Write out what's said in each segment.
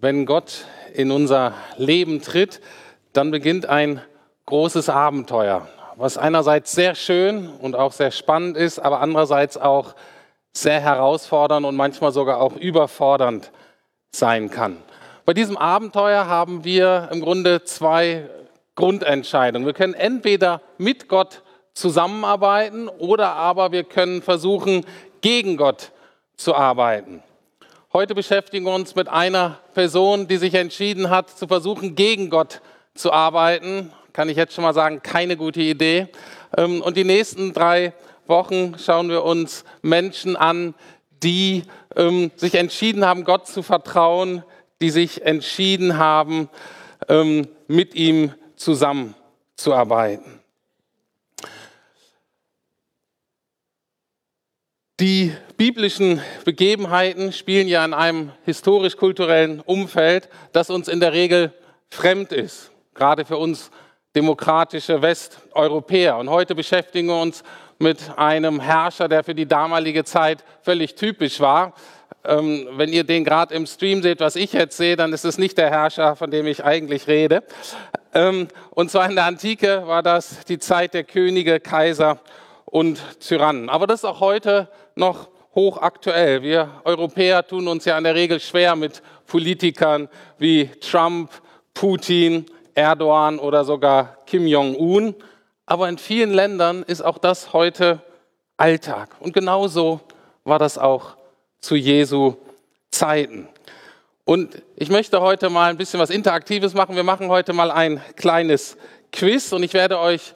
Wenn Gott in unser Leben tritt, dann beginnt ein großes Abenteuer, was einerseits sehr schön und auch sehr spannend ist, aber andererseits auch sehr herausfordernd und manchmal sogar auch überfordernd sein kann. Bei diesem Abenteuer haben wir im Grunde zwei Grundentscheidungen. Wir können entweder mit Gott zusammenarbeiten oder aber wir können versuchen, gegen Gott zu arbeiten. Heute beschäftigen wir uns mit einer Person, die sich entschieden hat, zu versuchen, gegen Gott zu arbeiten. Kann ich jetzt schon mal sagen, keine gute Idee. Ähm, und die nächsten drei Wochen schauen wir uns Menschen an, die ähm, sich entschieden haben, Gott zu vertrauen, die sich entschieden haben, ähm, mit ihm zusammenzuarbeiten. Die biblischen Begebenheiten spielen ja in einem historisch-kulturellen Umfeld, das uns in der Regel fremd ist, gerade für uns demokratische Westeuropäer. Und heute beschäftigen wir uns mit einem Herrscher, der für die damalige Zeit völlig typisch war. Ähm, wenn ihr den gerade im Stream seht, was ich jetzt sehe, dann ist es nicht der Herrscher, von dem ich eigentlich rede. Ähm, und zwar in der Antike war das die Zeit der Könige, Kaiser und Tyrannen. Aber das ist auch heute noch hochaktuell. Wir Europäer tun uns ja in der Regel schwer mit Politikern wie Trump, Putin, Erdogan oder sogar Kim Jong-un. Aber in vielen Ländern ist auch das heute Alltag. Und genauso war das auch zu Jesu Zeiten. Und ich möchte heute mal ein bisschen was Interaktives machen. Wir machen heute mal ein kleines Quiz und ich werde euch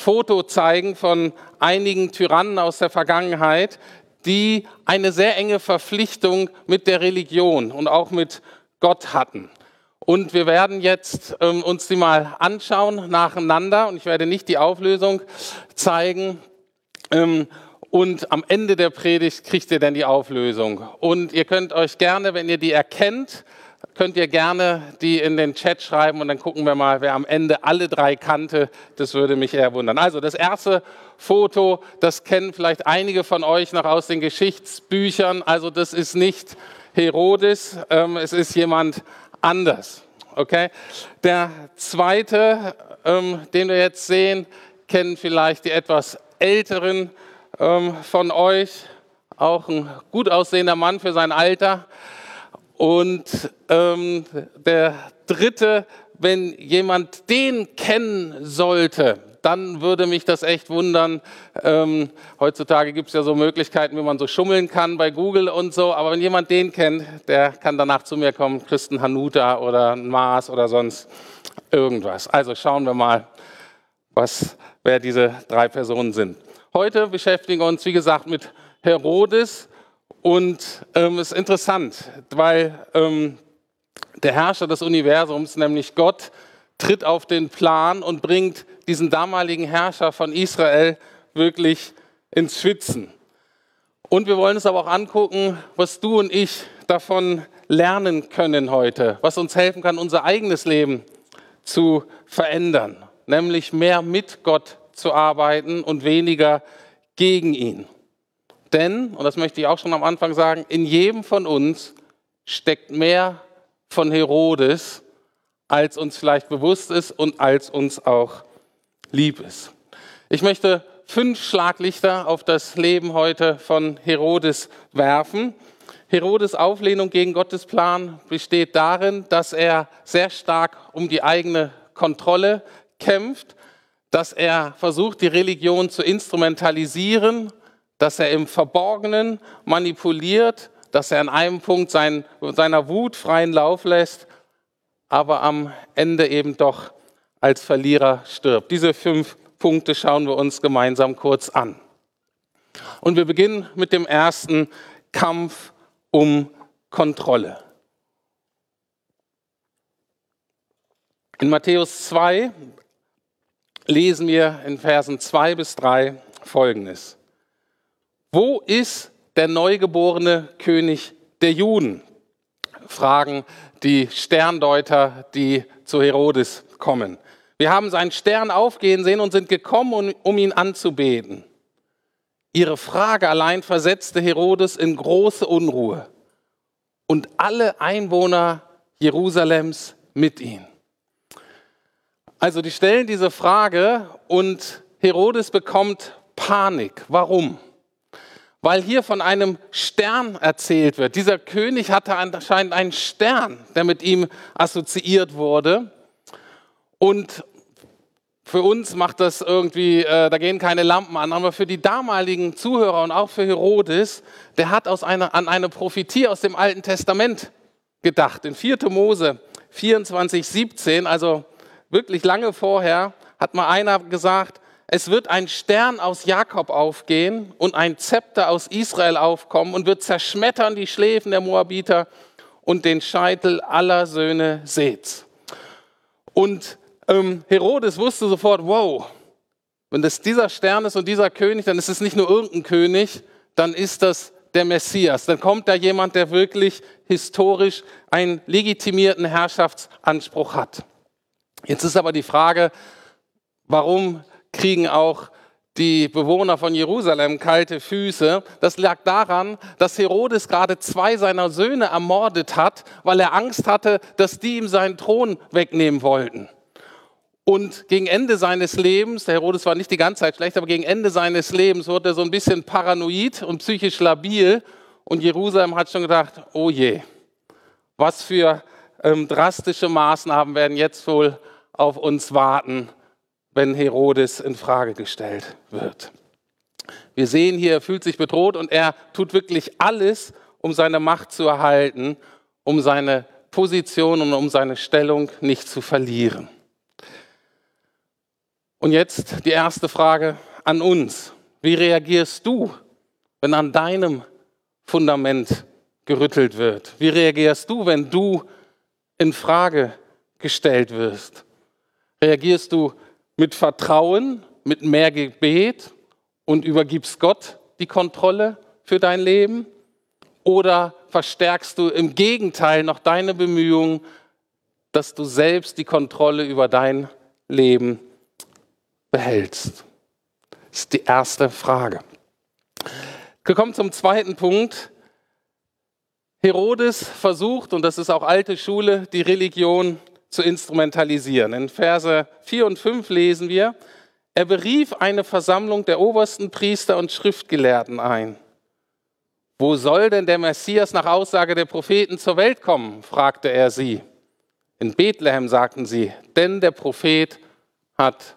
Foto zeigen von einigen Tyrannen aus der Vergangenheit, die eine sehr enge Verpflichtung mit der Religion und auch mit Gott hatten. Und wir werden jetzt ähm, uns die mal anschauen nacheinander und ich werde nicht die Auflösung zeigen. Ähm, und am Ende der Predigt kriegt ihr dann die Auflösung. Und ihr könnt euch gerne, wenn ihr die erkennt, könnt ihr gerne die in den Chat schreiben und dann gucken wir mal, wer am Ende alle drei kannte. Das würde mich eher wundern. Also das erste Foto, das kennen vielleicht einige von euch noch aus den Geschichtsbüchern. Also das ist nicht Herodes, ähm, es ist jemand anders. Okay? Der zweite, ähm, den wir jetzt sehen, kennen vielleicht die etwas älteren ähm, von euch. Auch ein gut aussehender Mann für sein Alter. Und ähm, der dritte, wenn jemand den kennen sollte, dann würde mich das echt wundern. Ähm, heutzutage gibt es ja so Möglichkeiten, wie man so schummeln kann bei Google und so. Aber wenn jemand den kennt, der kann danach zu mir kommen, Christen Hanuta oder Maas oder sonst irgendwas. Also schauen wir mal, was, wer diese drei Personen sind. Heute beschäftigen wir uns, wie gesagt, mit Herodes und ähm, es ist interessant, weil ähm, der Herrscher des Universums, nämlich Gott, tritt auf den Plan und bringt diesen damaligen Herrscher von Israel wirklich ins Schwitzen. Und wir wollen uns aber auch angucken, was du und ich davon lernen können heute, was uns helfen kann, unser eigenes Leben zu verändern, nämlich mehr mit Gott zu arbeiten und weniger gegen ihn. Denn, und das möchte ich auch schon am Anfang sagen, in jedem von uns steckt mehr von Herodes, als uns vielleicht bewusst ist und als uns auch lieb ist. Ich möchte fünf Schlaglichter auf das Leben heute von Herodes werfen. Herodes Auflehnung gegen Gottes Plan besteht darin, dass er sehr stark um die eigene Kontrolle kämpft, dass er versucht, die Religion zu instrumentalisieren dass er im Verborgenen manipuliert, dass er an einem Punkt sein, seiner Wut freien Lauf lässt, aber am Ende eben doch als Verlierer stirbt. Diese fünf Punkte schauen wir uns gemeinsam kurz an. Und wir beginnen mit dem ersten Kampf um Kontrolle. In Matthäus 2 lesen wir in Versen 2 bis 3 Folgendes. Wo ist der neugeborene König der Juden? Fragen die Sterndeuter, die zu Herodes kommen. Wir haben seinen Stern aufgehen sehen und sind gekommen, um ihn anzubeten. Ihre Frage allein versetzte Herodes in große Unruhe und alle Einwohner Jerusalems mit ihm. Also die stellen diese Frage und Herodes bekommt Panik. Warum? Weil hier von einem Stern erzählt wird. Dieser König hatte anscheinend einen Stern, der mit ihm assoziiert wurde. Und für uns macht das irgendwie, äh, da gehen keine Lampen an, aber für die damaligen Zuhörer und auch für Herodes, der hat aus einer, an eine Prophetie aus dem Alten Testament gedacht. In 4. Mose 24, 17, also wirklich lange vorher, hat mal einer gesagt, es wird ein Stern aus Jakob aufgehen und ein Zepter aus Israel aufkommen und wird zerschmettern die Schläfen der Moabiter und den Scheitel aller Söhne Seths. Und ähm, Herodes wusste sofort, wow, wenn das dieser Stern ist und dieser König, dann ist es nicht nur irgendein König, dann ist das der Messias. Dann kommt da jemand, der wirklich historisch einen legitimierten Herrschaftsanspruch hat. Jetzt ist aber die Frage, warum kriegen auch die Bewohner von Jerusalem kalte Füße. Das lag daran, dass Herodes gerade zwei seiner Söhne ermordet hat, weil er Angst hatte, dass die ihm seinen Thron wegnehmen wollten. Und gegen Ende seines Lebens, der Herodes war nicht die ganze Zeit schlecht, aber gegen Ende seines Lebens wurde er so ein bisschen paranoid und psychisch labil. Und Jerusalem hat schon gedacht, oh je, was für ähm, drastische Maßnahmen werden jetzt wohl auf uns warten, wenn Herodes in Frage gestellt wird. Wir sehen hier, er fühlt sich bedroht und er tut wirklich alles, um seine Macht zu erhalten, um seine Position und um seine Stellung nicht zu verlieren. Und jetzt die erste Frage an uns. Wie reagierst du, wenn an deinem Fundament gerüttelt wird? Wie reagierst du, wenn du in Frage gestellt wirst? Reagierst du mit Vertrauen, mit mehr Gebet und übergibst Gott die Kontrolle für dein Leben? Oder verstärkst du im Gegenteil noch deine Bemühungen, dass du selbst die Kontrolle über dein Leben behältst? Das ist die erste Frage. Wir kommen zum zweiten Punkt. Herodes versucht, und das ist auch alte Schule, die Religion zu instrumentalisieren. In Verse 4 und 5 lesen wir, er berief eine Versammlung der obersten Priester und Schriftgelehrten ein. Wo soll denn der Messias nach Aussage der Propheten zur Welt kommen? fragte er sie. In Bethlehem sagten sie, denn der Prophet hat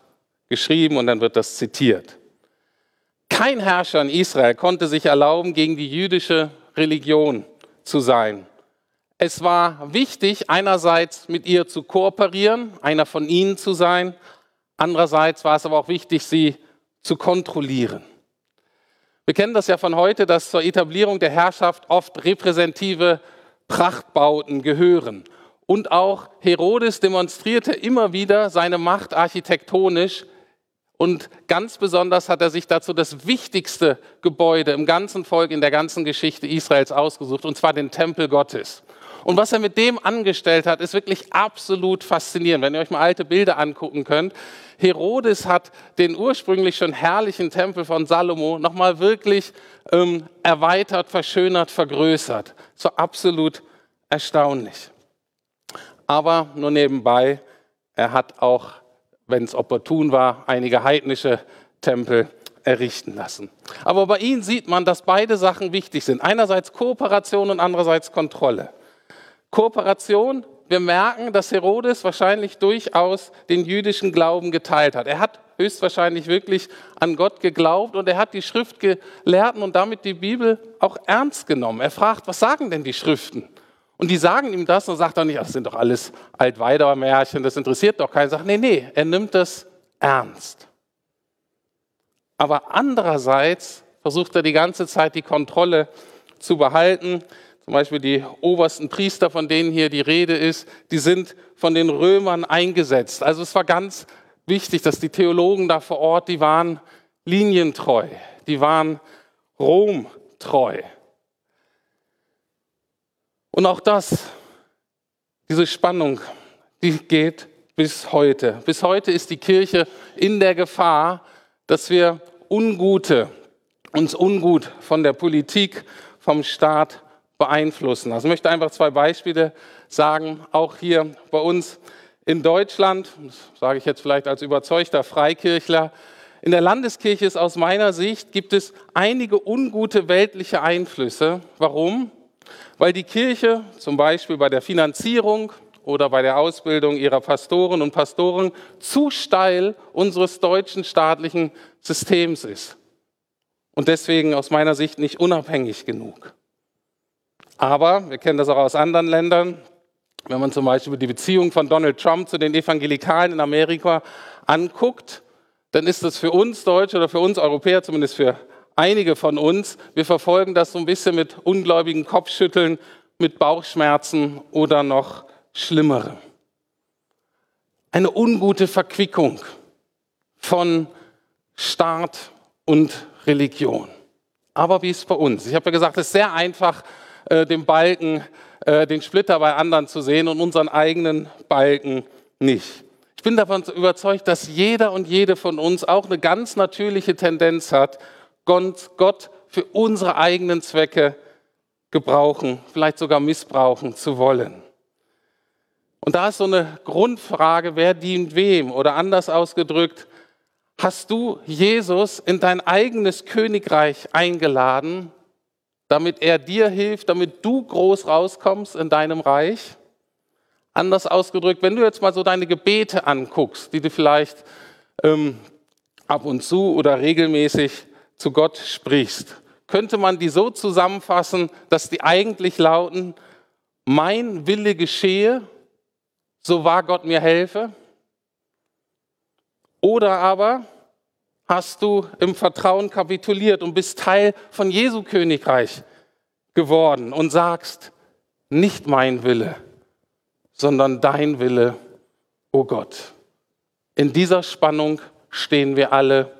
geschrieben und dann wird das zitiert. Kein Herrscher in Israel konnte sich erlauben, gegen die jüdische Religion zu sein. Es war wichtig, einerseits mit ihr zu kooperieren, einer von ihnen zu sein, andererseits war es aber auch wichtig, sie zu kontrollieren. Wir kennen das ja von heute, dass zur Etablierung der Herrschaft oft repräsentative Prachtbauten gehören. Und auch Herodes demonstrierte immer wieder seine Macht architektonisch und ganz besonders hat er sich dazu das wichtigste Gebäude im ganzen Volk, in der ganzen Geschichte Israels ausgesucht, und zwar den Tempel Gottes. Und was er mit dem angestellt hat, ist wirklich absolut faszinierend. Wenn ihr euch mal alte Bilder angucken könnt. Herodes hat den ursprünglich schon herrlichen Tempel von Salomo nochmal wirklich ähm, erweitert, verschönert, vergrößert. So absolut erstaunlich. Aber nur nebenbei, er hat auch wenn es opportun war, einige heidnische Tempel errichten lassen. Aber bei ihnen sieht man, dass beide Sachen wichtig sind. Einerseits Kooperation und andererseits Kontrolle. Kooperation, wir merken, dass Herodes wahrscheinlich durchaus den jüdischen Glauben geteilt hat. Er hat höchstwahrscheinlich wirklich an Gott geglaubt und er hat die Schriftgelehrten und damit die Bibel auch ernst genommen. Er fragt, was sagen denn die Schriften? Und die sagen ihm das und sagt er nicht, das sind doch alles Altweider-Märchen, das interessiert doch keinen. Er sagt, nee, nee, er nimmt das ernst. Aber andererseits versucht er die ganze Zeit die Kontrolle zu behalten. Zum Beispiel die obersten Priester, von denen hier die Rede ist, die sind von den Römern eingesetzt. Also es war ganz wichtig, dass die Theologen da vor Ort, die waren linientreu, die waren romtreu. Und auch das, diese Spannung, die geht bis heute. Bis heute ist die Kirche in der Gefahr, dass wir ungute uns ungut von der Politik, vom Staat beeinflussen. Also ich möchte einfach zwei Beispiele sagen, auch hier bei uns in Deutschland, sage ich jetzt vielleicht als überzeugter Freikirchler, in der Landeskirche ist aus meiner Sicht gibt es einige ungute weltliche Einflüsse. Warum? Weil die Kirche zum Beispiel bei der Finanzierung oder bei der Ausbildung ihrer Pastoren und Pastoren zu steil unseres deutschen staatlichen Systems ist und deswegen aus meiner Sicht nicht unabhängig genug. Aber wir kennen das auch aus anderen Ländern. Wenn man zum Beispiel die Beziehung von Donald Trump zu den Evangelikalen in Amerika anguckt, dann ist das für uns Deutsche oder für uns Europäer, zumindest für einige von uns, wir verfolgen das so ein bisschen mit ungläubigen Kopfschütteln, mit Bauchschmerzen oder noch schlimmere. Eine ungute Verquickung von Staat und Religion. Aber wie ist es bei uns? Ich habe ja gesagt, es ist sehr einfach, äh, den Balken, äh, den Splitter bei anderen zu sehen und unseren eigenen Balken nicht. Ich bin davon überzeugt, dass jeder und jede von uns auch eine ganz natürliche Tendenz hat, Gott für unsere eigenen Zwecke gebrauchen, vielleicht sogar missbrauchen zu wollen. Und da ist so eine Grundfrage, wer dient wem? Oder anders ausgedrückt, hast du Jesus in dein eigenes Königreich eingeladen, damit er dir hilft, damit du groß rauskommst in deinem Reich? Anders ausgedrückt, wenn du jetzt mal so deine Gebete anguckst, die du vielleicht ähm, ab und zu oder regelmäßig zu Gott sprichst, könnte man die so zusammenfassen, dass die eigentlich lauten, mein Wille geschehe so wahr Gott mir helfe? Oder aber hast du im Vertrauen kapituliert und bist Teil von Jesu Königreich geworden und sagst, nicht mein Wille, sondern dein Wille, o oh Gott. In dieser Spannung stehen wir alle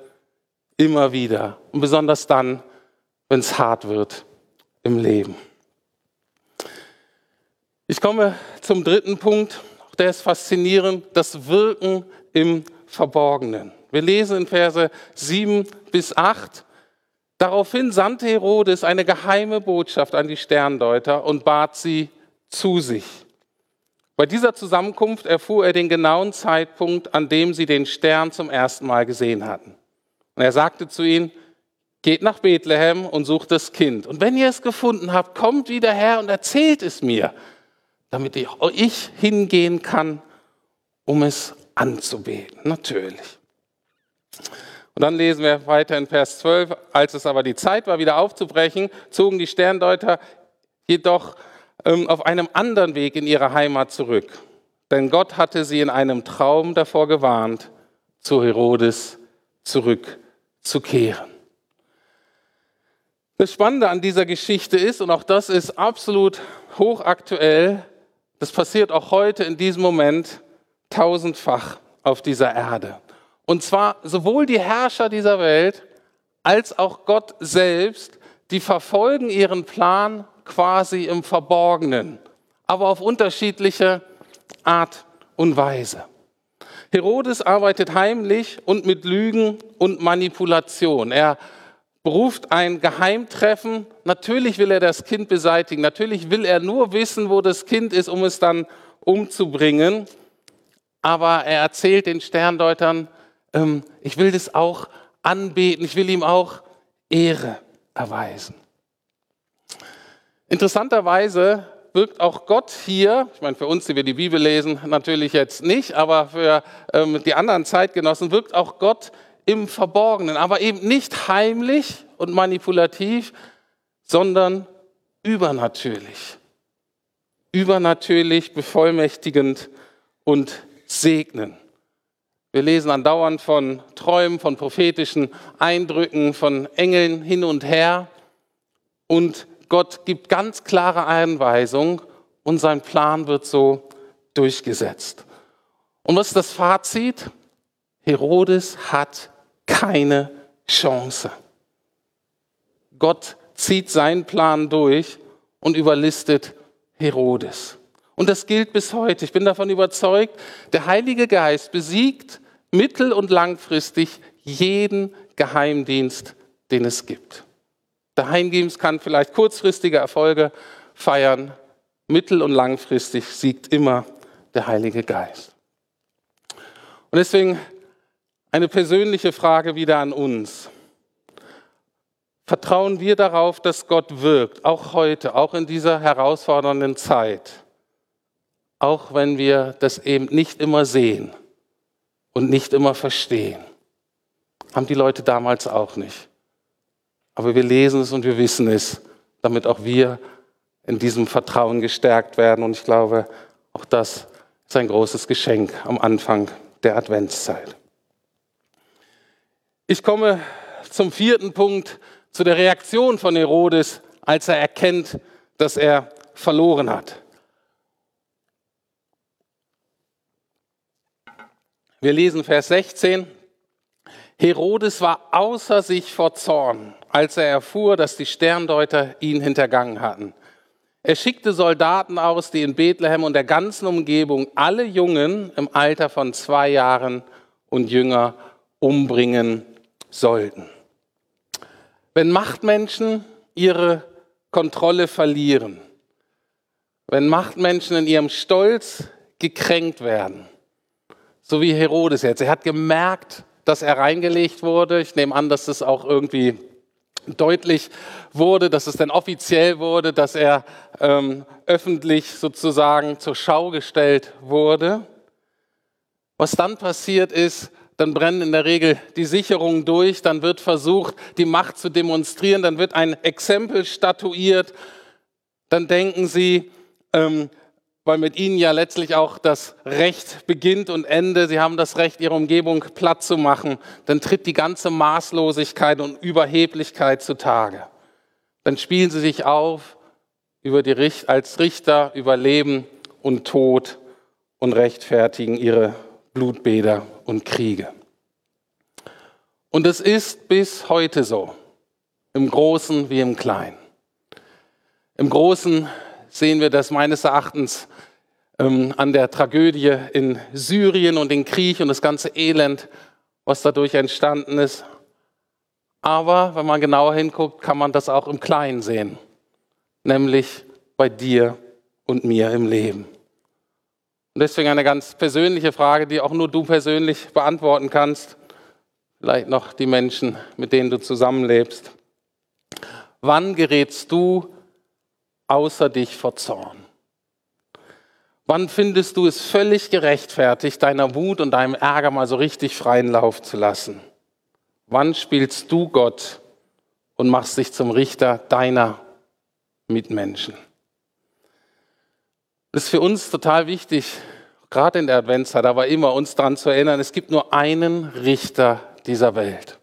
immer wieder und besonders dann, wenn es hart wird im Leben. Ich komme zum dritten Punkt der ist faszinierend, das Wirken im Verborgenen. Wir lesen in Verse 7 bis 8. Daraufhin sandte Herodes eine geheime Botschaft an die Sterndeuter und bat sie zu sich. Bei dieser Zusammenkunft erfuhr er den genauen Zeitpunkt, an dem sie den Stern zum ersten Mal gesehen hatten. Und er sagte zu ihnen, geht nach Bethlehem und sucht das Kind. Und wenn ihr es gefunden habt, kommt wieder her und erzählt es mir, damit ich hingehen kann, um es anzubeten. Natürlich. Und dann lesen wir weiter in Vers 12. Als es aber die Zeit war, wieder aufzubrechen, zogen die Sterndeuter jedoch ähm, auf einem anderen Weg in ihre Heimat zurück. Denn Gott hatte sie in einem Traum davor gewarnt, zu Herodes zurückzukehren. Das Spannende an dieser Geschichte ist, und auch das ist absolut hochaktuell, das passiert auch heute in diesem Moment tausendfach auf dieser Erde. Und zwar sowohl die Herrscher dieser Welt als auch Gott selbst, die verfolgen ihren Plan quasi im Verborgenen, aber auf unterschiedliche Art und Weise. Herodes arbeitet heimlich und mit Lügen und Manipulation. Er beruft ein Geheimtreffen. Natürlich will er das Kind beseitigen. Natürlich will er nur wissen, wo das Kind ist, um es dann umzubringen. Aber er erzählt den Sterndeutern, ähm, ich will das auch anbeten, ich will ihm auch Ehre erweisen. Interessanterweise wirkt auch Gott hier, ich meine für uns, die wir die Bibel lesen, natürlich jetzt nicht, aber für ähm, die anderen Zeitgenossen wirkt auch Gott im Verborgenen, aber eben nicht heimlich und manipulativ, sondern übernatürlich. Übernatürlich, bevollmächtigend und segnen. Wir lesen andauernd von Träumen, von prophetischen Eindrücken, von Engeln hin und her. Und Gott gibt ganz klare Einweisungen und sein Plan wird so durchgesetzt. Und was ist das Fazit? Herodes hat keine Chance. Gott zieht seinen Plan durch und überlistet Herodes. Und das gilt bis heute. Ich bin davon überzeugt, der Heilige Geist besiegt mittel- und langfristig jeden Geheimdienst den es gibt. Der Heimgebens kann vielleicht kurzfristige Erfolge feiern, mittel- und langfristig siegt immer der Heilige Geist. Und deswegen eine persönliche Frage wieder an uns. Vertrauen wir darauf, dass Gott wirkt, auch heute, auch in dieser herausfordernden Zeit, auch wenn wir das eben nicht immer sehen und nicht immer verstehen. Haben die Leute damals auch nicht. Aber wir lesen es und wir wissen es, damit auch wir in diesem Vertrauen gestärkt werden. Und ich glaube, auch das ist ein großes Geschenk am Anfang der Adventszeit. Ich komme zum vierten Punkt, zu der Reaktion von Herodes, als er erkennt, dass er verloren hat. Wir lesen Vers 16. Herodes war außer sich vor Zorn, als er erfuhr, dass die Sterndeuter ihn hintergangen hatten. Er schickte Soldaten aus, die in Bethlehem und der ganzen Umgebung alle Jungen im Alter von zwei Jahren und jünger umbringen sollten. Wenn Machtmenschen ihre Kontrolle verlieren, wenn Machtmenschen in ihrem Stolz gekränkt werden, so wie Herodes jetzt, er hat gemerkt, dass er reingelegt wurde. Ich nehme an, dass das auch irgendwie deutlich wurde, dass es dann offiziell wurde, dass er ähm, öffentlich sozusagen zur Schau gestellt wurde. Was dann passiert ist, dann brennen in der Regel die Sicherungen durch, dann wird versucht, die Macht zu demonstrieren, dann wird ein Exempel statuiert, dann denken sie, ähm, weil mit ihnen ja letztlich auch das Recht beginnt und Ende, sie haben das Recht, ihre Umgebung platt zu machen, dann tritt die ganze Maßlosigkeit und Überheblichkeit zutage. Dann spielen sie sich auf über die, als Richter über Leben und Tod und rechtfertigen ihre Blutbäder und Kriege. Und es ist bis heute so, im Großen wie im Kleinen. Im Großen sehen wir das meines Erachtens ähm, an der Tragödie in Syrien und den Krieg und das ganze Elend, was dadurch entstanden ist. Aber wenn man genauer hinguckt, kann man das auch im Kleinen sehen, nämlich bei dir und mir im Leben. Und deswegen eine ganz persönliche Frage, die auch nur du persönlich beantworten kannst. Vielleicht noch die Menschen, mit denen du zusammenlebst. Wann gerätst du außer dich vor Zorn? Wann findest du es völlig gerechtfertigt, deiner Wut und deinem Ärger mal so richtig freien Lauf zu lassen? Wann spielst du Gott und machst dich zum Richter deiner Mitmenschen? Das ist für uns total wichtig, gerade in der Adventszeit, aber immer uns daran zu erinnern, es gibt nur einen Richter dieser Welt.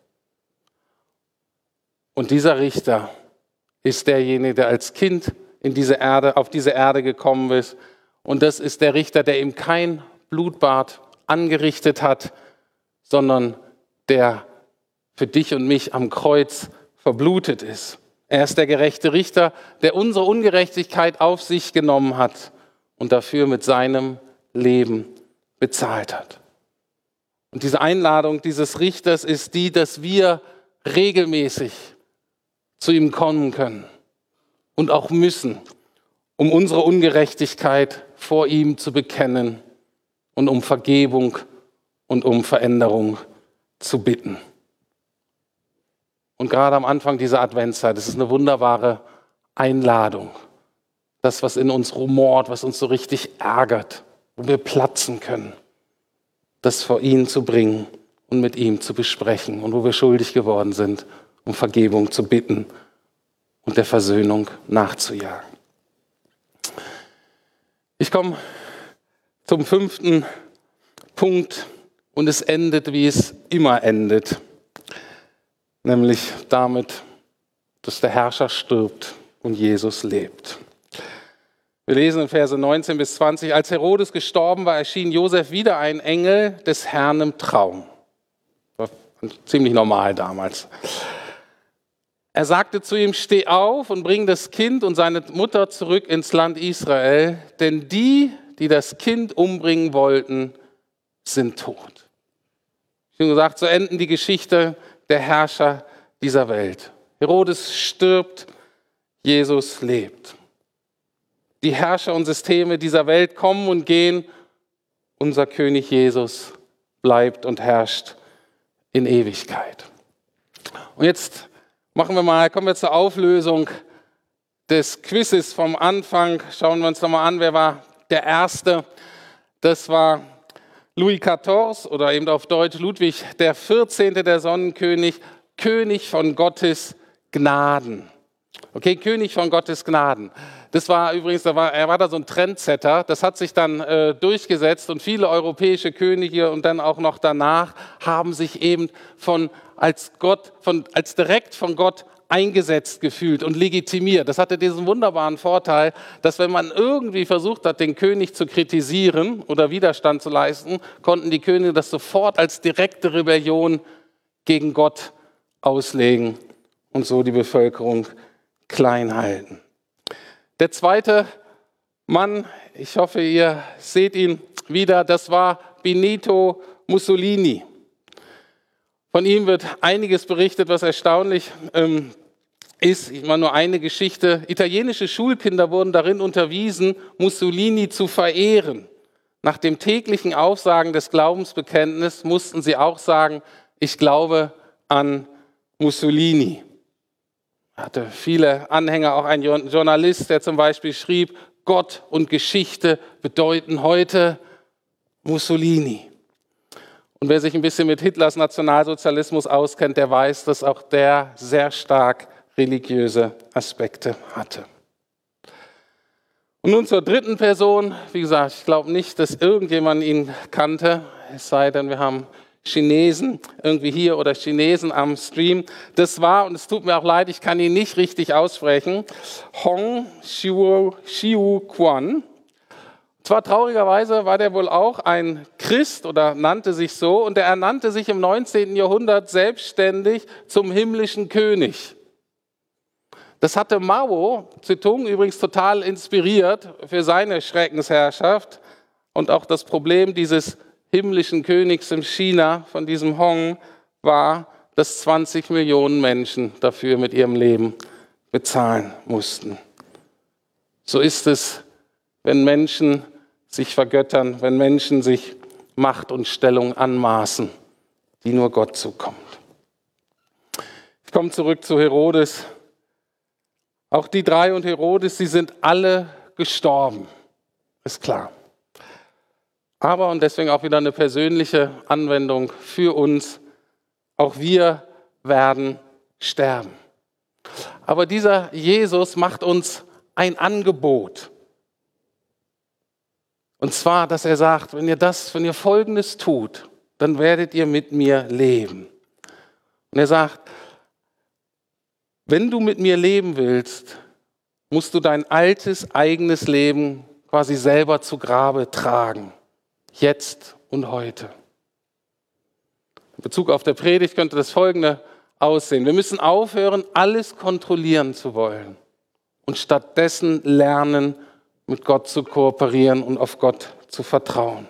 Und dieser Richter ist derjenige, der als Kind in diese Erde, auf diese Erde gekommen ist. Und das ist der Richter, der ihm kein Blutbad angerichtet hat, sondern der für dich und mich am Kreuz verblutet ist. Er ist der gerechte Richter, der unsere Ungerechtigkeit auf sich genommen hat und dafür mit seinem Leben bezahlt hat. Und diese Einladung dieses Richters ist die, dass wir regelmäßig zu ihm kommen können und auch müssen, um unsere Ungerechtigkeit vor ihm zu bekennen und um Vergebung und um Veränderung zu bitten. Und gerade am Anfang dieser Adventszeit, das ist eine wunderbare Einladung das, was in uns rumort, was uns so richtig ärgert, wo wir platzen können, das vor ihn zu bringen und mit ihm zu besprechen und wo wir schuldig geworden sind, um Vergebung zu bitten und der Versöhnung nachzujagen. Ich komme zum fünften Punkt und es endet, wie es immer endet, nämlich damit, dass der Herrscher stirbt und Jesus lebt. Wir lesen in Verse 19 bis 20, als Herodes gestorben war, erschien Josef wieder ein Engel des Herrn im Traum. War ziemlich normal damals. Er sagte zu ihm, steh auf und bring das Kind und seine Mutter zurück ins Land Israel, denn die, die das Kind umbringen wollten, sind tot. Ich habe gesagt, so enden die Geschichte der Herrscher dieser Welt. Herodes stirbt, Jesus lebt. Die Herrscher und Systeme dieser Welt kommen und gehen. Unser König Jesus bleibt und herrscht in Ewigkeit. Und jetzt machen wir mal, kommen wir zur Auflösung des Quizzes vom Anfang. Schauen wir uns nochmal an, wer war der Erste. Das war Louis XIV oder eben auf Deutsch Ludwig der 14. der Sonnenkönig, König von Gottes Gnaden. Okay, König von Gottes Gnaden. Das war übrigens, er war da so ein Trendsetter. Das hat sich dann äh, durchgesetzt und viele europäische Könige und dann auch noch danach haben sich eben von als Gott, von, als direkt von Gott eingesetzt gefühlt und legitimiert. Das hatte diesen wunderbaren Vorteil, dass wenn man irgendwie versucht hat, den König zu kritisieren oder Widerstand zu leisten, konnten die Könige das sofort als direkte Rebellion gegen Gott auslegen und so die Bevölkerung klein halten. Der zweite Mann, ich hoffe, ihr seht ihn wieder, das war Benito Mussolini. Von ihm wird einiges berichtet, was erstaunlich ähm, ist. Ich meine nur eine Geschichte. Italienische Schulkinder wurden darin unterwiesen, Mussolini zu verehren. Nach dem täglichen Aufsagen des Glaubensbekenntnisses mussten sie auch sagen, ich glaube an Mussolini hatte viele Anhänger, auch ein Journalist, der zum Beispiel schrieb, Gott und Geschichte bedeuten heute Mussolini. Und wer sich ein bisschen mit Hitlers Nationalsozialismus auskennt, der weiß, dass auch der sehr stark religiöse Aspekte hatte. Und nun zur dritten Person. Wie gesagt, ich glaube nicht, dass irgendjemand ihn kannte, es sei denn, wir haben Chinesen irgendwie hier oder Chinesen am Stream. Das war, und es tut mir auch leid, ich kann ihn nicht richtig aussprechen, Hong Xiu, Quan. Zwar traurigerweise war der wohl auch ein Christ oder nannte sich so und er ernannte sich im 19. Jahrhundert selbstständig zum himmlischen König. Das hatte Mao Zedong übrigens total inspiriert für seine Schreckensherrschaft und auch das Problem dieses himmlischen Königs in China, von diesem Hong, war, dass 20 Millionen Menschen dafür mit ihrem Leben bezahlen mussten. So ist es, wenn Menschen sich vergöttern, wenn Menschen sich Macht und Stellung anmaßen, die nur Gott zukommt. Ich komme zurück zu Herodes. Auch die drei und Herodes, sie sind alle gestorben, ist klar. Aber, und deswegen auch wieder eine persönliche Anwendung für uns, auch wir werden sterben. Aber dieser Jesus macht uns ein Angebot. Und zwar, dass er sagt, wenn ihr das, wenn ihr Folgendes tut, dann werdet ihr mit mir leben. Und er sagt, wenn du mit mir leben willst, musst du dein altes eigenes Leben quasi selber zu Grabe tragen jetzt und heute. In Bezug auf der Predigt könnte das folgende aussehen. Wir müssen aufhören, alles kontrollieren zu wollen und stattdessen lernen, mit Gott zu kooperieren und auf Gott zu vertrauen.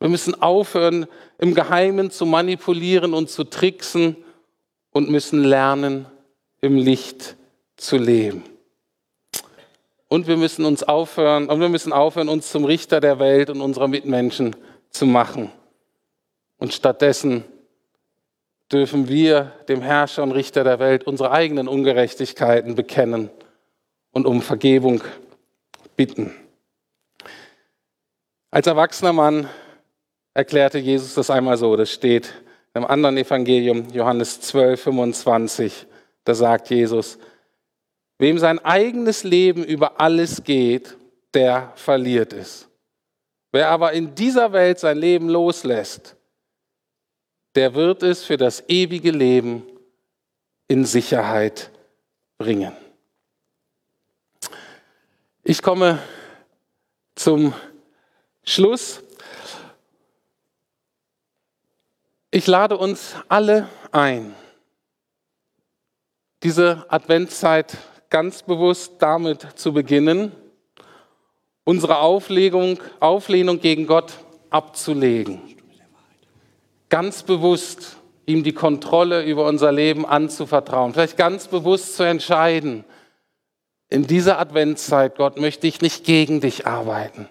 Wir müssen aufhören, im Geheimen zu manipulieren und zu tricksen und müssen lernen, im Licht zu leben. Und wir müssen uns aufhören, und wir müssen aufhören, uns zum Richter der Welt und unserer Mitmenschen zu machen. Und stattdessen dürfen wir dem Herrscher und Richter der Welt unsere eigenen Ungerechtigkeiten bekennen und um Vergebung bitten. Als erwachsener Mann erklärte Jesus das einmal so, das steht im anderen Evangelium, Johannes 12, 25, da sagt Jesus, Wem sein eigenes Leben über alles geht, der verliert es. Wer aber in dieser Welt sein Leben loslässt, der wird es für das ewige Leben in Sicherheit bringen. Ich komme zum Schluss. Ich lade uns alle ein, diese Adventszeit ganz bewusst damit zu beginnen, unsere Auflegung, Auflehnung gegen Gott abzulegen. Ganz bewusst ihm die Kontrolle über unser Leben anzuvertrauen. Vielleicht ganz bewusst zu entscheiden, in dieser Adventszeit, Gott, möchte ich nicht gegen dich arbeiten.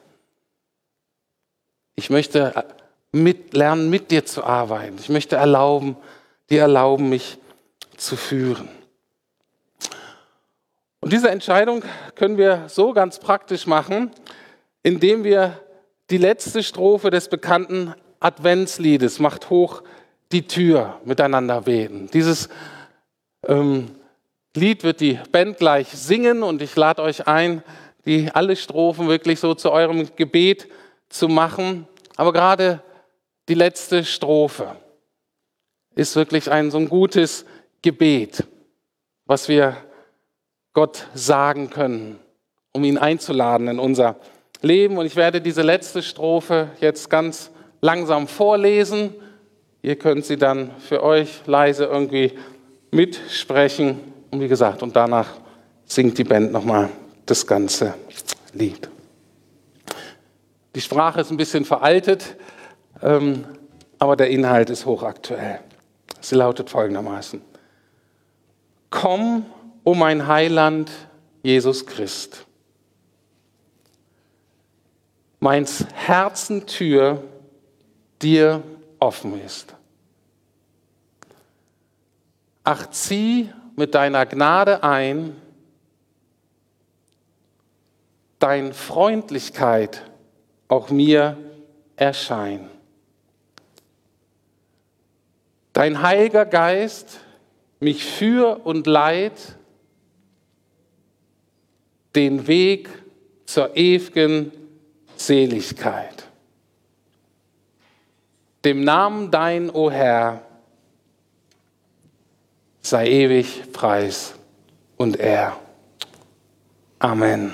Ich möchte mit, lernen, mit dir zu arbeiten. Ich möchte erlauben, dir erlauben, mich zu führen. Und diese Entscheidung können wir so ganz praktisch machen, indem wir die letzte Strophe des bekannten Adventsliedes Macht hoch die Tür miteinander beten. Dieses ähm, Lied wird die Band gleich singen und ich lade euch ein, die alle Strophen wirklich so zu eurem Gebet zu machen. Aber gerade die letzte Strophe ist wirklich ein so ein gutes Gebet, was wir Gott sagen können, um ihn einzuladen in unser Leben. Und ich werde diese letzte Strophe jetzt ganz langsam vorlesen. Ihr könnt sie dann für euch leise irgendwie mitsprechen. Und wie gesagt, und danach singt die Band nochmal das ganze Lied. Die Sprache ist ein bisschen veraltet, ähm, aber der Inhalt ist hochaktuell. Sie lautet folgendermaßen. Komm, o mein Heiland, Jesus Christ. Meins Herzentür dir offen ist. Ach, zieh mit deiner Gnade ein, dein Freundlichkeit auch mir erschein. Dein Heiliger Geist mich für und leid den Weg zur ewigen Seligkeit. Dem Namen dein, o Herr, sei ewig Preis und Ehr. Amen.